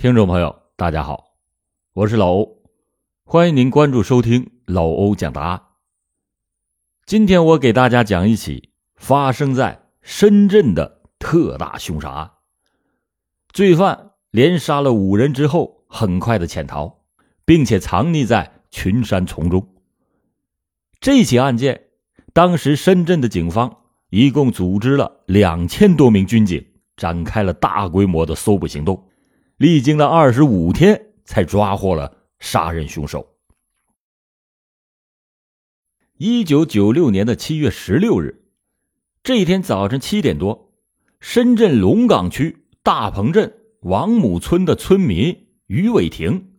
听众朋友，大家好，我是老欧，欢迎您关注收听老欧讲答案。今天我给大家讲一起发生在深圳的特大凶杀案。罪犯连杀了五人之后，很快的潜逃，并且藏匿在群山丛中。这起案件，当时深圳的警方一共组织了两千多名军警，展开了大规模的搜捕行动。历经了二十五天，才抓获了杀人凶手。一九九六年的七月十六日，这一天早晨七点多，深圳龙岗区大鹏镇王母村的村民于伟霆，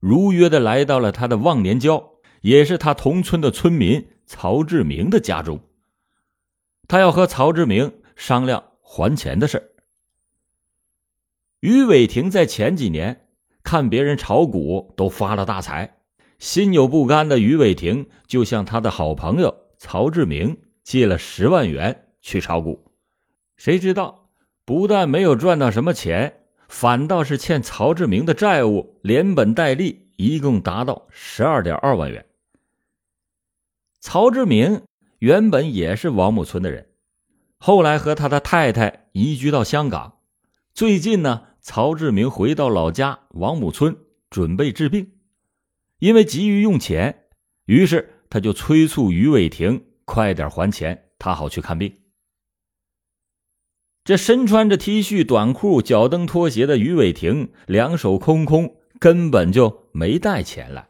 如约的来到了他的忘年交，也是他同村的村民曹志明的家中。他要和曹志明商量还钱的事儿。于伟霆在前几年看别人炒股都发了大财，心有不甘的于伟霆就向他的好朋友曹志明借了十万元去炒股，谁知道不但没有赚到什么钱，反倒是欠曹志明的债务连本带利一共达到十二点二万元。曹志明原本也是王母村的人，后来和他的太太移居到香港。最近呢，曹志明回到老家王母村准备治病，因为急于用钱，于是他就催促于伟霆快点还钱，他好去看病。这身穿着 T 恤短裤、脚蹬拖鞋的于伟霆两手空空，根本就没带钱来。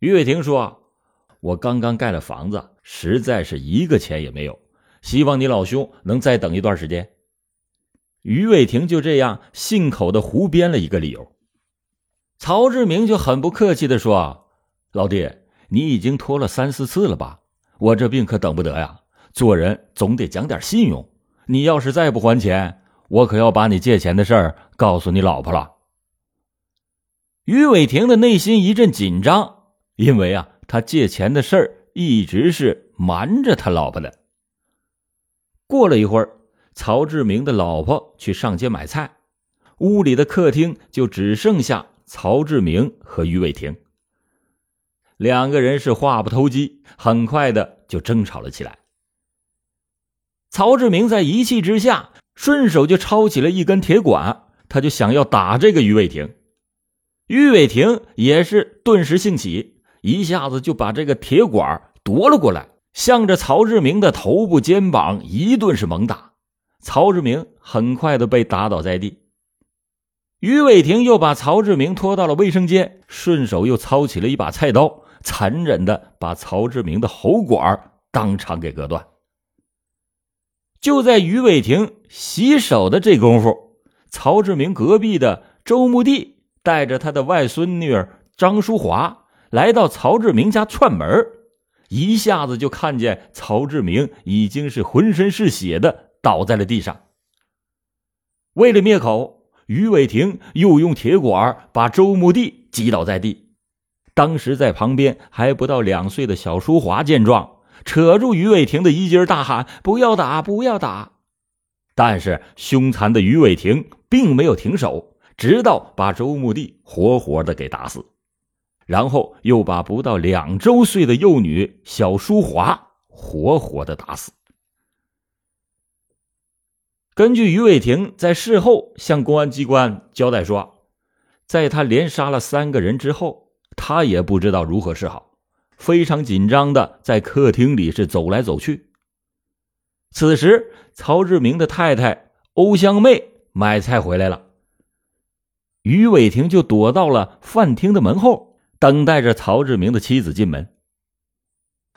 于伟霆说：“我刚刚盖了房子，实在是一个钱也没有，希望你老兄能再等一段时间。”于伟霆就这样信口的胡编了一个理由，曹志明就很不客气的说：“老弟，你已经拖了三四次了吧？我这病可等不得呀！做人总得讲点信用。你要是再不还钱，我可要把你借钱的事儿告诉你老婆了。”于伟霆的内心一阵紧张，因为啊，他借钱的事儿一直是瞒着他老婆的。过了一会儿。曹志明的老婆去上街买菜，屋里的客厅就只剩下曹志明和于伟霆。两个人是话不投机，很快的就争吵了起来。曹志明在一气之下，顺手就抄起了一根铁管，他就想要打这个于伟霆。于伟霆也是顿时兴起，一下子就把这个铁管夺了过来，向着曹志明的头部、肩膀一顿是猛打。曹志明很快的被打倒在地，于伟霆又把曹志明拖到了卫生间，顺手又操起了一把菜刀，残忍的把曹志明的喉管当场给割断。就在于伟霆洗手的这功夫，曹志明隔壁的周木地带着他的外孙女儿张淑华来到曹志明家串门，一下子就看见曹志明已经是浑身是血的。倒在了地上。为了灭口，于伟霆又用铁管把周木地击倒在地。当时在旁边还不到两岁的小淑华见状，扯住于伟霆的衣襟，大喊：“不要打，不要打！”但是凶残的于伟霆并没有停手，直到把周木地活活的给打死，然后又把不到两周岁的幼女小淑华活活的打死。根据于伟霆在事后向公安机关交代说，在他连杀了三个人之后，他也不知道如何是好，非常紧张的在客厅里是走来走去。此时，曹志明的太太欧香妹买菜回来了，于伟霆就躲到了饭厅的门后，等待着曹志明的妻子进门。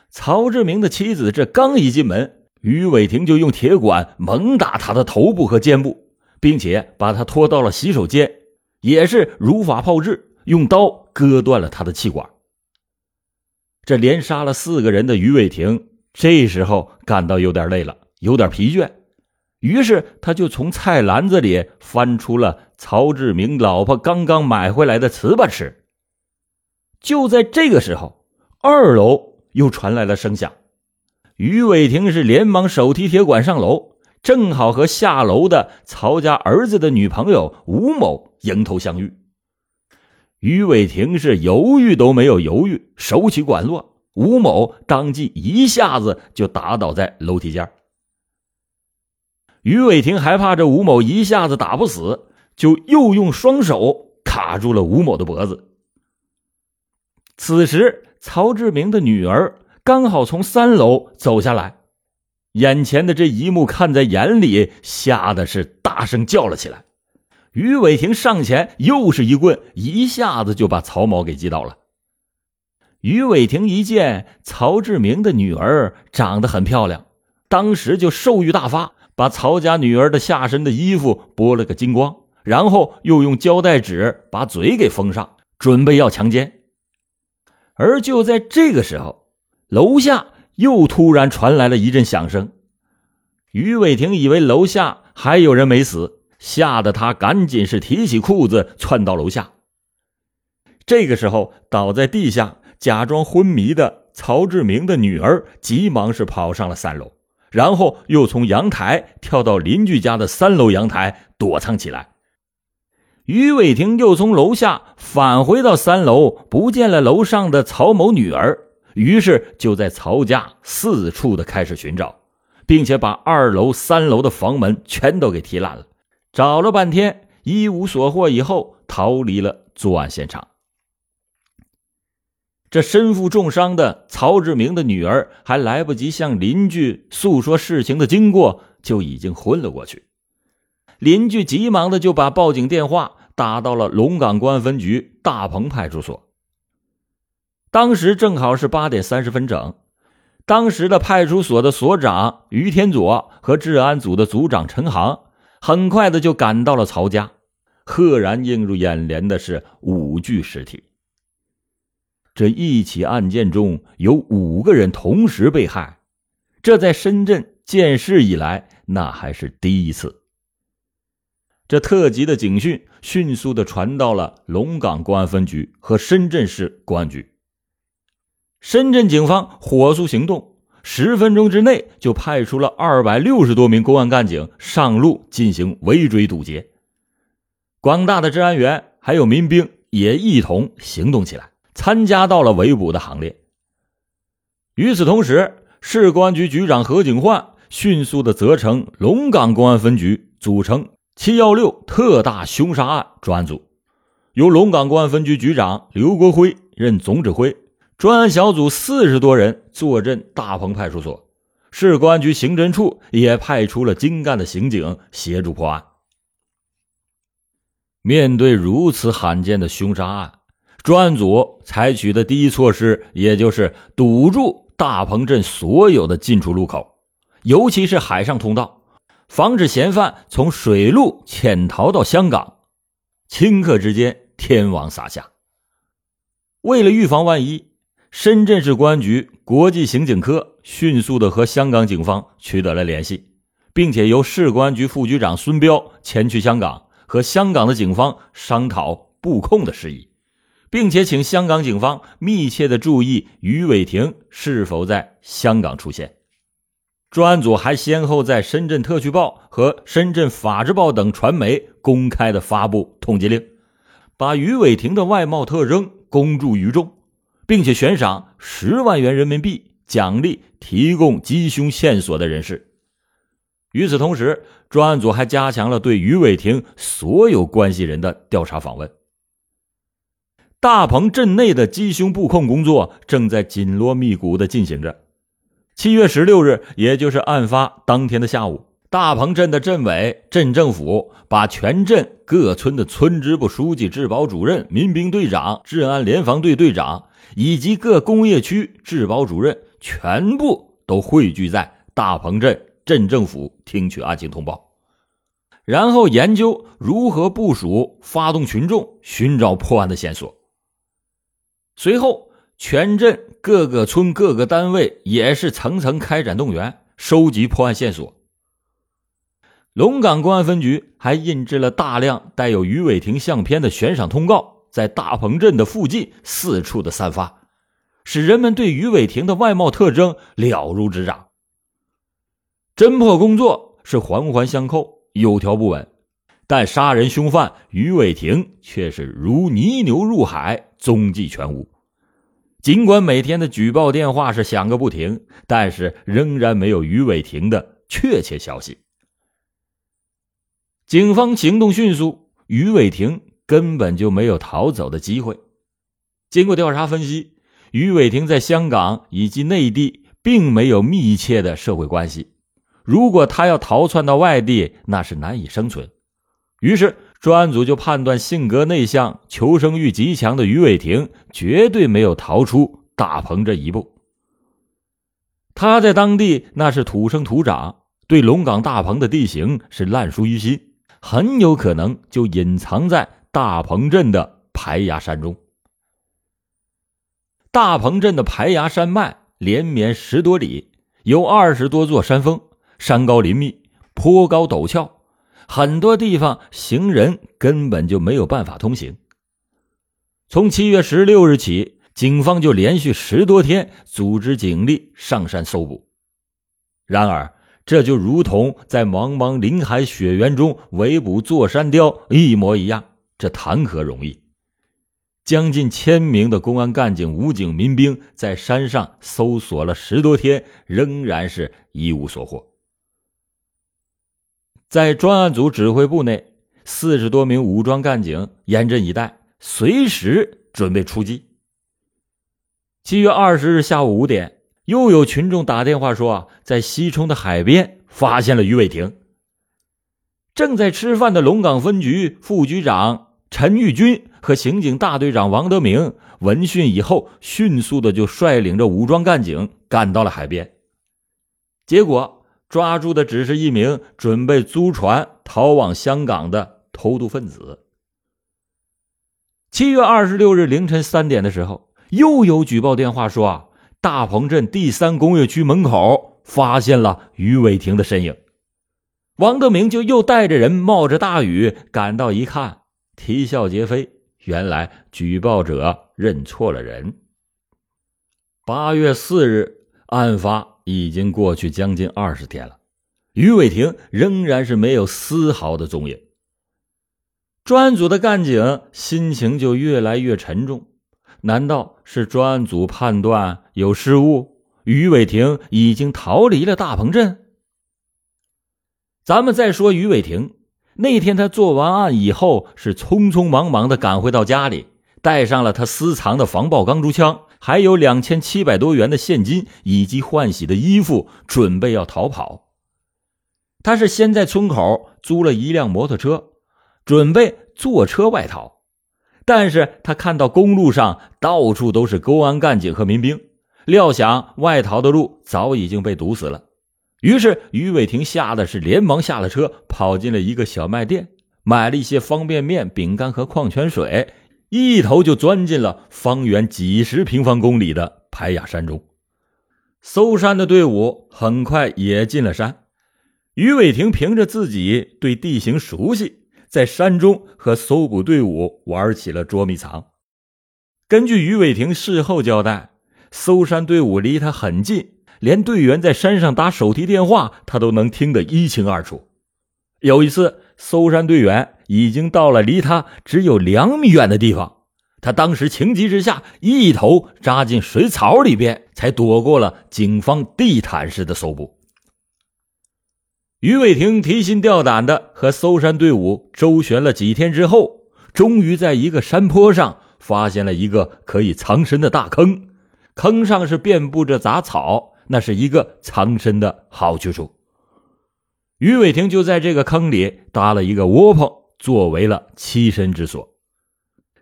曹志明的妻子这刚一进门。于伟霆就用铁管猛打他的头部和肩部，并且把他拖到了洗手间，也是如法炮制，用刀割断了他的气管。这连杀了四个人的于伟霆，这时候感到有点累了，有点疲倦，于是他就从菜篮子里翻出了曹志明老婆刚刚买回来的糍粑吃。就在这个时候，二楼又传来了声响。于伟霆是连忙手提铁管上楼，正好和下楼的曹家儿子的女朋友吴某迎头相遇。于伟霆是犹豫都没有犹豫，手起管落，吴某当即一下子就打倒在楼梯间。于伟霆还怕这吴某一下子打不死，就又用双手卡住了吴某的脖子。此时，曹志明的女儿刚好从三楼走下来，眼前的这一幕看在眼里，吓得是大声叫了起来。于伟霆上前又是一棍，一下子就把曹某给击倒了。于伟霆一见曹志明的女儿长得很漂亮，当时就兽欲大发，把曹家女儿的下身的衣服剥了个精光，然后又用胶带纸把嘴给封上，准备要强奸。而就在这个时候，楼下又突然传来了一阵响声。于伟霆以为楼下还有人没死。吓得他赶紧是提起裤子窜到楼下。这个时候，倒在地下假装昏迷的曹志明的女儿急忙是跑上了三楼，然后又从阳台跳到邻居家的三楼阳台躲藏起来。于伟霆又从楼下返回到三楼，不见了楼上的曹某女儿，于是就在曹家四处的开始寻找，并且把二楼、三楼的房门全都给踢烂了。找了半天，一无所获，以后逃离了作案现场。这身负重伤的曹志明的女儿还来不及向邻居诉说事情的经过，就已经昏了过去。邻居急忙的就把报警电话打到了龙岗公安分局大鹏派出所。当时正好是八点三十分整，当时的派出所的所长于天佐和治安组的组长陈航。很快的就赶到了曹家，赫然映入眼帘的是五具尸体。这一起案件中有五个人同时被害，这在深圳建市以来那还是第一次。这特级的警讯迅速的传到了龙岗公安分局和深圳市公安局。深圳警方火速行动。十分钟之内，就派出了二百六十多名公安干警上路进行围追堵截。广大的治安员还有民兵也一同行动起来，参加到了围捕的行列。与此同时，市公安局局长何景焕迅速的责成龙岗公安分局组成“七幺六”特大凶杀案专案组，由龙岗公安分局局长刘国辉任总指挥。专案小组四十多人坐镇大鹏派出所，市公安局刑侦处也派出了精干的刑警协助破案。面对如此罕见的凶杀案，专案组采取的第一措施，也就是堵住大鹏镇所有的进出路口，尤其是海上通道，防止嫌犯从水路潜逃到香港。顷刻之间，天网撒下。为了预防万一。深圳市公安局国际刑警科迅速的和香港警方取得了联系，并且由市公安局副局长孙彪前去香港和香港的警方商讨布控的事宜，并且请香港警方密切的注意于伟霆是否在香港出现。专案组还先后在深圳特区报和深圳法制报等传媒公开的发布通缉令，把于伟霆的外貌特征公诸于众。并且悬赏十万元人民币奖励提供缉凶线索的人士。与此同时，专案组还加强了对于伟霆所有关系人的调查访问。大鹏镇内的缉凶布控工作正在紧锣密鼓的进行着。七月十六日，也就是案发当天的下午，大鹏镇的镇委、镇政府把全镇各村的村支部书记、治保主任、民兵队长、治安联防队队长。以及各工业区治保主任全部都汇聚在大鹏镇镇政府，听取案情通报，然后研究如何部署、发动群众寻找破案的线索。随后，全镇各个村、各个单位也是层层开展动员，收集破案线索。龙岗公安分局还印制了大量带有于伟霆相片的悬赏通告。在大鹏镇的附近四处的散发，使人们对于伟霆的外貌特征了如指掌。侦破工作是环环相扣、有条不紊，但杀人凶犯于伟霆却是如泥牛入海，踪迹全无。尽管每天的举报电话是响个不停，但是仍然没有于伟霆的确切消息。警方行动迅速，于伟霆根本就没有逃走的机会。经过调查分析，于伟霆在香港以及内地并没有密切的社会关系，如果他要逃窜到外地，那是难以生存。于是，专案组就判断，性格内向、求生欲极强的于伟霆绝对没有逃出大鹏这一步。他在当地那是土生土长，对龙岗大鹏的地形是烂熟于心，很有可能就隐藏在大鹏镇的排崖山中。大鹏镇的排崖山脉连绵十多里，有二十多座山峰，山高林密，坡高陡峭。很多地方行人根本就没有办法通行。从七月十六日起，警方就连续十多天组织警力上山搜捕。然而，这就如同在茫茫林海雪原中围捕座山雕一模一样，这谈何容易？将近千名的公安干警、武警、民兵在山上搜索了十多天，仍然是一无所获。在专案组指挥部内，四十多名武装干警严阵以待，随时准备出击。七月二十日下午五点，又有群众打电话说，啊在西冲的海边发现了于伟霆。正在吃饭的龙岗分局副局长陈玉军和刑警大队长王德明闻讯以后，迅速的就率领着武装干警赶到了海边，结果。抓住的只是一名准备租船逃往香港的偷渡分子。七月二十六日凌晨三点的时候，又有举报电话说啊，大鹏镇第三工业区门口发现了于伟霆的身影。王德明就又带着人冒着大雨赶到一看，啼笑皆非，原来举报者认错了人。八月四日，案发。已经过去将近二十天了，于伟霆仍然是没有丝毫的踪影。专案组的干警心情就越来越沉重。难道是专案组判断有失误？于伟霆已经逃离了大鹏镇？咱们再说于伟霆，那天他做完案以后，是匆匆忙忙的赶回到家里，带上了他私藏的防爆钢珠枪。还有两千七百多元的现金以及换洗的衣服，准备要逃跑。他是先在村口租了一辆摩托车，准备坐车外逃。但是他看到公路上到处都是公安干警和民兵，料想外逃的路早已经被堵死了。于是于伟霆吓得是连忙下了车，跑进了一个小卖店，买了一些方便面、饼干和矿泉水。一头就钻进了方圆几十平方公里的排雅山中，搜山的队伍很快也进了山。于伟霆凭着自己对地形熟悉，在山中和搜捕队伍玩起了捉迷藏。根据于伟霆事后交代，搜山队伍离他很近，连队员在山上打手提电话，他都能听得一清二楚。有一次，搜山队员。已经到了离他只有两米远的地方，他当时情急之下一头扎进水草里边，才躲过了警方地毯式的搜捕。于伟霆提心吊胆的和搜山队伍周旋了几天之后，终于在一个山坡上发现了一个可以藏身的大坑，坑上是遍布着杂草，那是一个藏身的好去处。于伟霆就在这个坑里搭了一个窝棚。作为了栖身之所。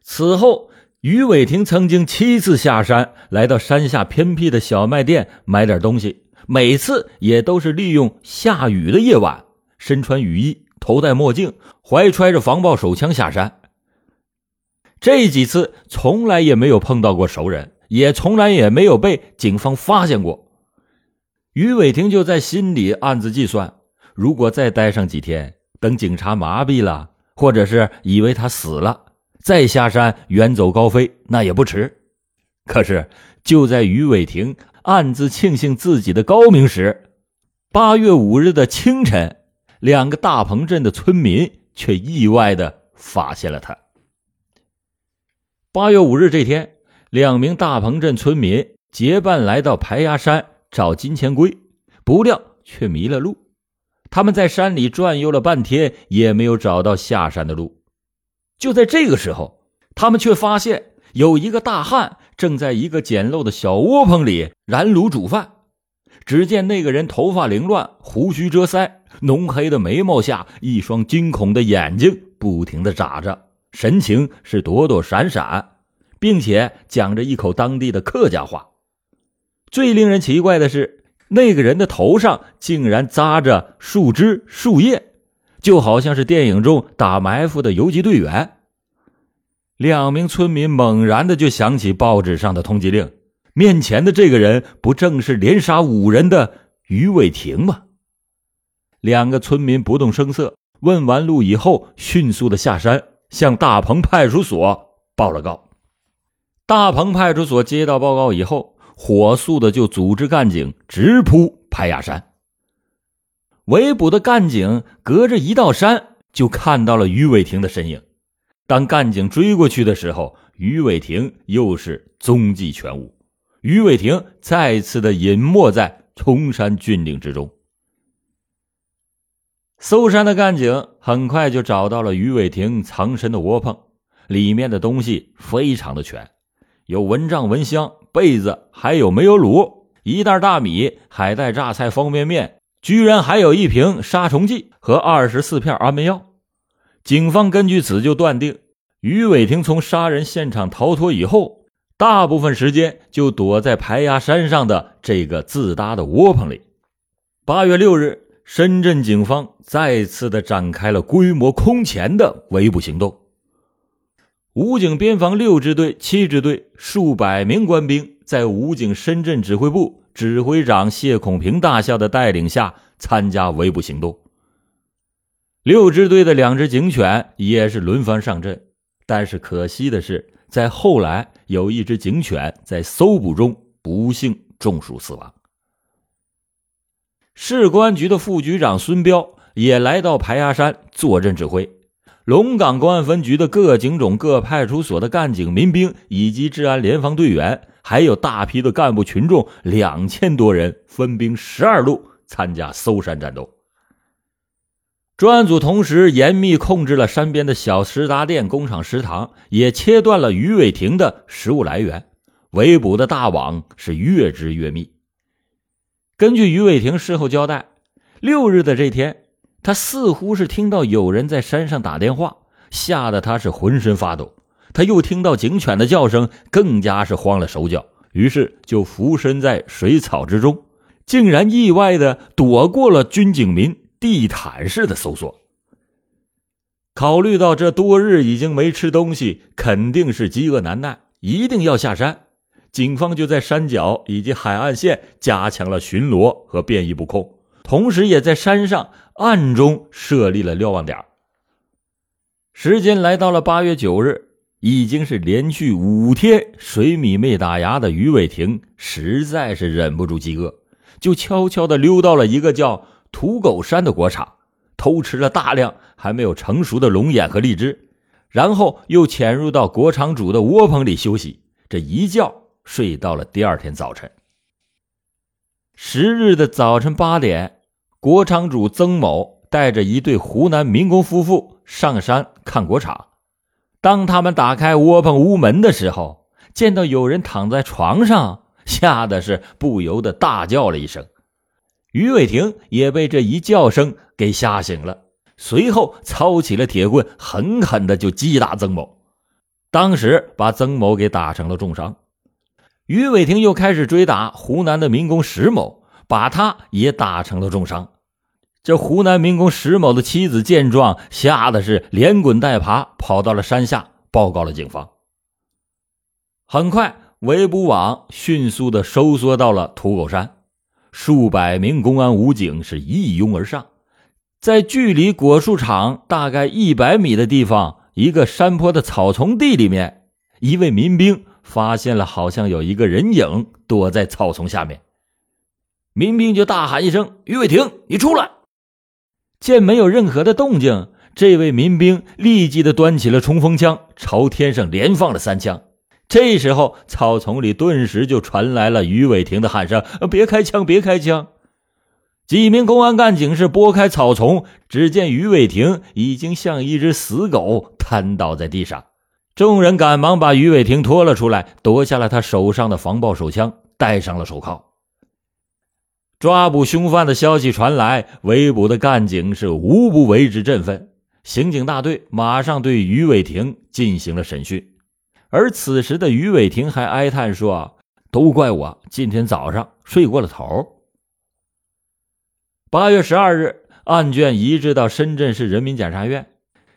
此后，于伟霆曾经七次下山，来到山下偏僻的小卖店买点东西。每次也都是利用下雨的夜晚，身穿雨衣，头戴墨镜，怀揣着防爆手枪下山。这几次从来也没有碰到过熟人，也从来也没有被警方发现过。于伟霆就在心里暗自计算：如果再待上几天，等警察麻痹了。或者是以为他死了，再下山远走高飞，那也不迟。可是就在于伟霆暗自庆幸自己的高明时，八月五日的清晨，两个大棚镇的村民却意外的发现了他。八月五日这天，两名大棚镇村民结伴来到排牙山找金钱龟，不料却迷了路。他们在山里转悠了半天，也没有找到下山的路。就在这个时候，他们却发现有一个大汉正在一个简陋的小窝棚里燃炉煮饭。只见那个人头发凌乱，胡须遮腮，浓黑的眉毛下，一双惊恐的眼睛不停的眨着。神情是躲躲闪闪，并且讲着一口当地的客家话。最令人奇怪的是，那个人的头上竟然扎着树枝树叶，就好像是电影中打埋伏的游击队员。两名村民猛然的就想起报纸上的通缉令，面前的这个人不正是连杀五人的于伟霆吗？两个村民不动声色，问完路以后，迅速的下山。向大鹏派出所报了告。大鹏派出所接到报告以后，火速的就组织干警直扑排牙山。围捕的干警隔着一道山就看到了于伟霆的身影。当干警追过去的时候，于伟霆又是踪迹全无。于伟霆再次的隐没在崇山峻岭之中。搜山的干警很快就找到了于伟霆藏身的窝棚，里面的东西非常的全，有蚊帐、蚊香、被子，还有煤油炉、一袋大米、海带、榨菜、方便面，居然还有一瓶杀虫剂和二十四片安眠药。警方根据此就断定，于伟霆从杀人现场逃脱以后，大部分时间就躲在排牙山上的这个自搭的窝棚里。八月六日。深圳警方再次的展开了规模空前的围捕行动。武警边防六支队、七支队数百名官兵在武警深圳指挥部指挥长谢孔平大校的带领下参加围捕行动。六支队的两只警犬也是轮番上阵，但是可惜的是，在后来有一只警犬在搜捕中不幸中暑死亡。市公安局的副局长孙彪也来到排牙山坐镇指挥，龙岗公安分局的各警种、各派出所的干警、民兵以及治安联防队员，还有大批的干部群众，两千多人分兵十二路参加搜山战斗。专案组同时严密控制了山边的小食杂店、工厂、食堂，也切断了于伟霆的食物来源，围捕的大网是越织越密。根据于伟霆事后交代，六日的这天，他似乎是听到有人在山上打电话，吓得他是浑身发抖。他又听到警犬的叫声，更加是慌了手脚，于是就伏身在水草之中，竟然意外的躲过了军警民地毯式的搜索。考虑到这多日已经没吃东西，肯定是饥饿难耐，一定要下山。警方就在山脚以及海岸线加强了巡逻和便衣布控，同时也在山上暗中设立了瞭望点。时间来到了八月九日，已经是连续五天水米没打牙的于伟霆，实在是忍不住饥饿，就悄悄地溜到了一个叫土狗山的果场，偷吃了大量还没有成熟的龙眼和荔枝，然后又潜入到果场主的窝棚里休息。这一觉。睡到了第二天早晨。十日的早晨八点，国场主曾某带着一对湖南民工夫妇上山看国场。当他们打开窝棚屋门的时候，见到有人躺在床上，吓得是不由得大叫了一声。于伟霆也被这一叫声给吓醒了，随后操起了铁棍，狠狠的就击打曾某，当时把曾某给打成了重伤。于伟霆又开始追打湖南的民工石某，把他也打成了重伤。这湖南民工石某的妻子见状，吓得是连滚带爬跑到了山下，报告了警方。很快，围捕网迅速的收缩到了土狗山，数百名公安武警是一拥而上，在距离果树场大概一百米的地方，一个山坡的草丛地里面，一位民兵。发现了，好像有一个人影躲在草丛下面，民兵就大喊一声：“于伟霆，你出来！”见没有任何的动静，这位民兵立即的端起了冲锋枪，朝天上连放了三枪。这时候，草丛里顿时就传来了于伟霆的喊声：“别开枪，别开枪！”几名公安干警是拨开草丛，只见于伟霆已经像一只死狗瘫倒在地上。众人赶忙把于伟霆拖了出来，夺下了他手上的防爆手枪，戴上了手铐。抓捕凶犯的消息传来，围捕的干警是无不为之振奋。刑警大队马上对于伟霆进行了审讯，而此时的于伟霆还哀叹说：“都怪我今天早上睡过了头。”八月十二日，案卷移至到深圳市人民检察院，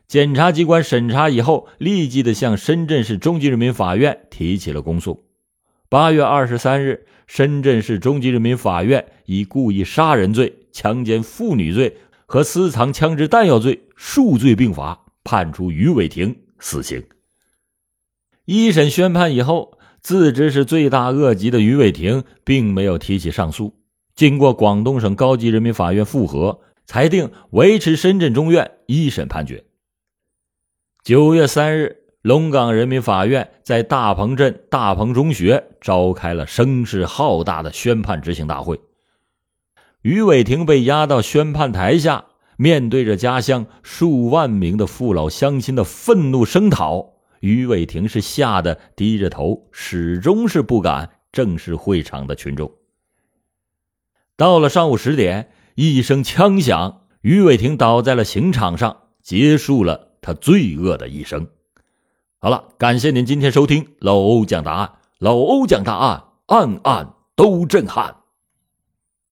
检察机关审查以后，立即的向深圳市中级人民法院提起了公诉。八月二十三日，深圳市中级人民法院以故意杀人罪、强奸妇女罪和私藏枪支弹药罪数罪并罚，判处于伟霆死刑。一审宣判以后，自知是罪大恶极的于伟霆并没有提起上诉。经过广东省高级人民法院复核，裁定维持深圳中院一审判决。九月三日，龙岗人民法院在大鹏镇大鹏中学召开了声势浩大的宣判执行大会。于伟霆被押到宣判台下，面对着家乡数万名的父老乡亲的愤怒声讨，于伟霆是吓得低着头，始终是不敢正视会场的群众。到了上午十点，一声枪响，于伟霆倒在了刑场上，结束了他罪恶的一生。好了，感谢您今天收听老欧讲答案，老欧讲答案，案案都震撼。